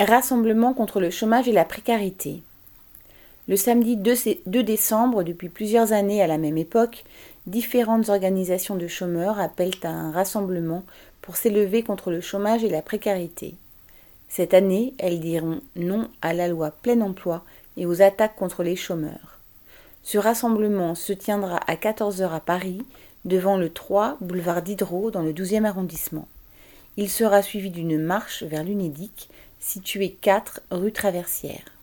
Rassemblement contre le chômage et la précarité. Le samedi 2 décembre, depuis plusieurs années à la même époque, différentes organisations de chômeurs appellent à un rassemblement pour s'élever contre le chômage et la précarité. Cette année, elles diront non à la loi plein emploi et aux attaques contre les chômeurs. Ce rassemblement se tiendra à 14h à Paris, devant le 3 boulevard Diderot dans le 12e arrondissement. Il sera suivi d'une marche vers l'UNEDIC, située 4 rue Traversière.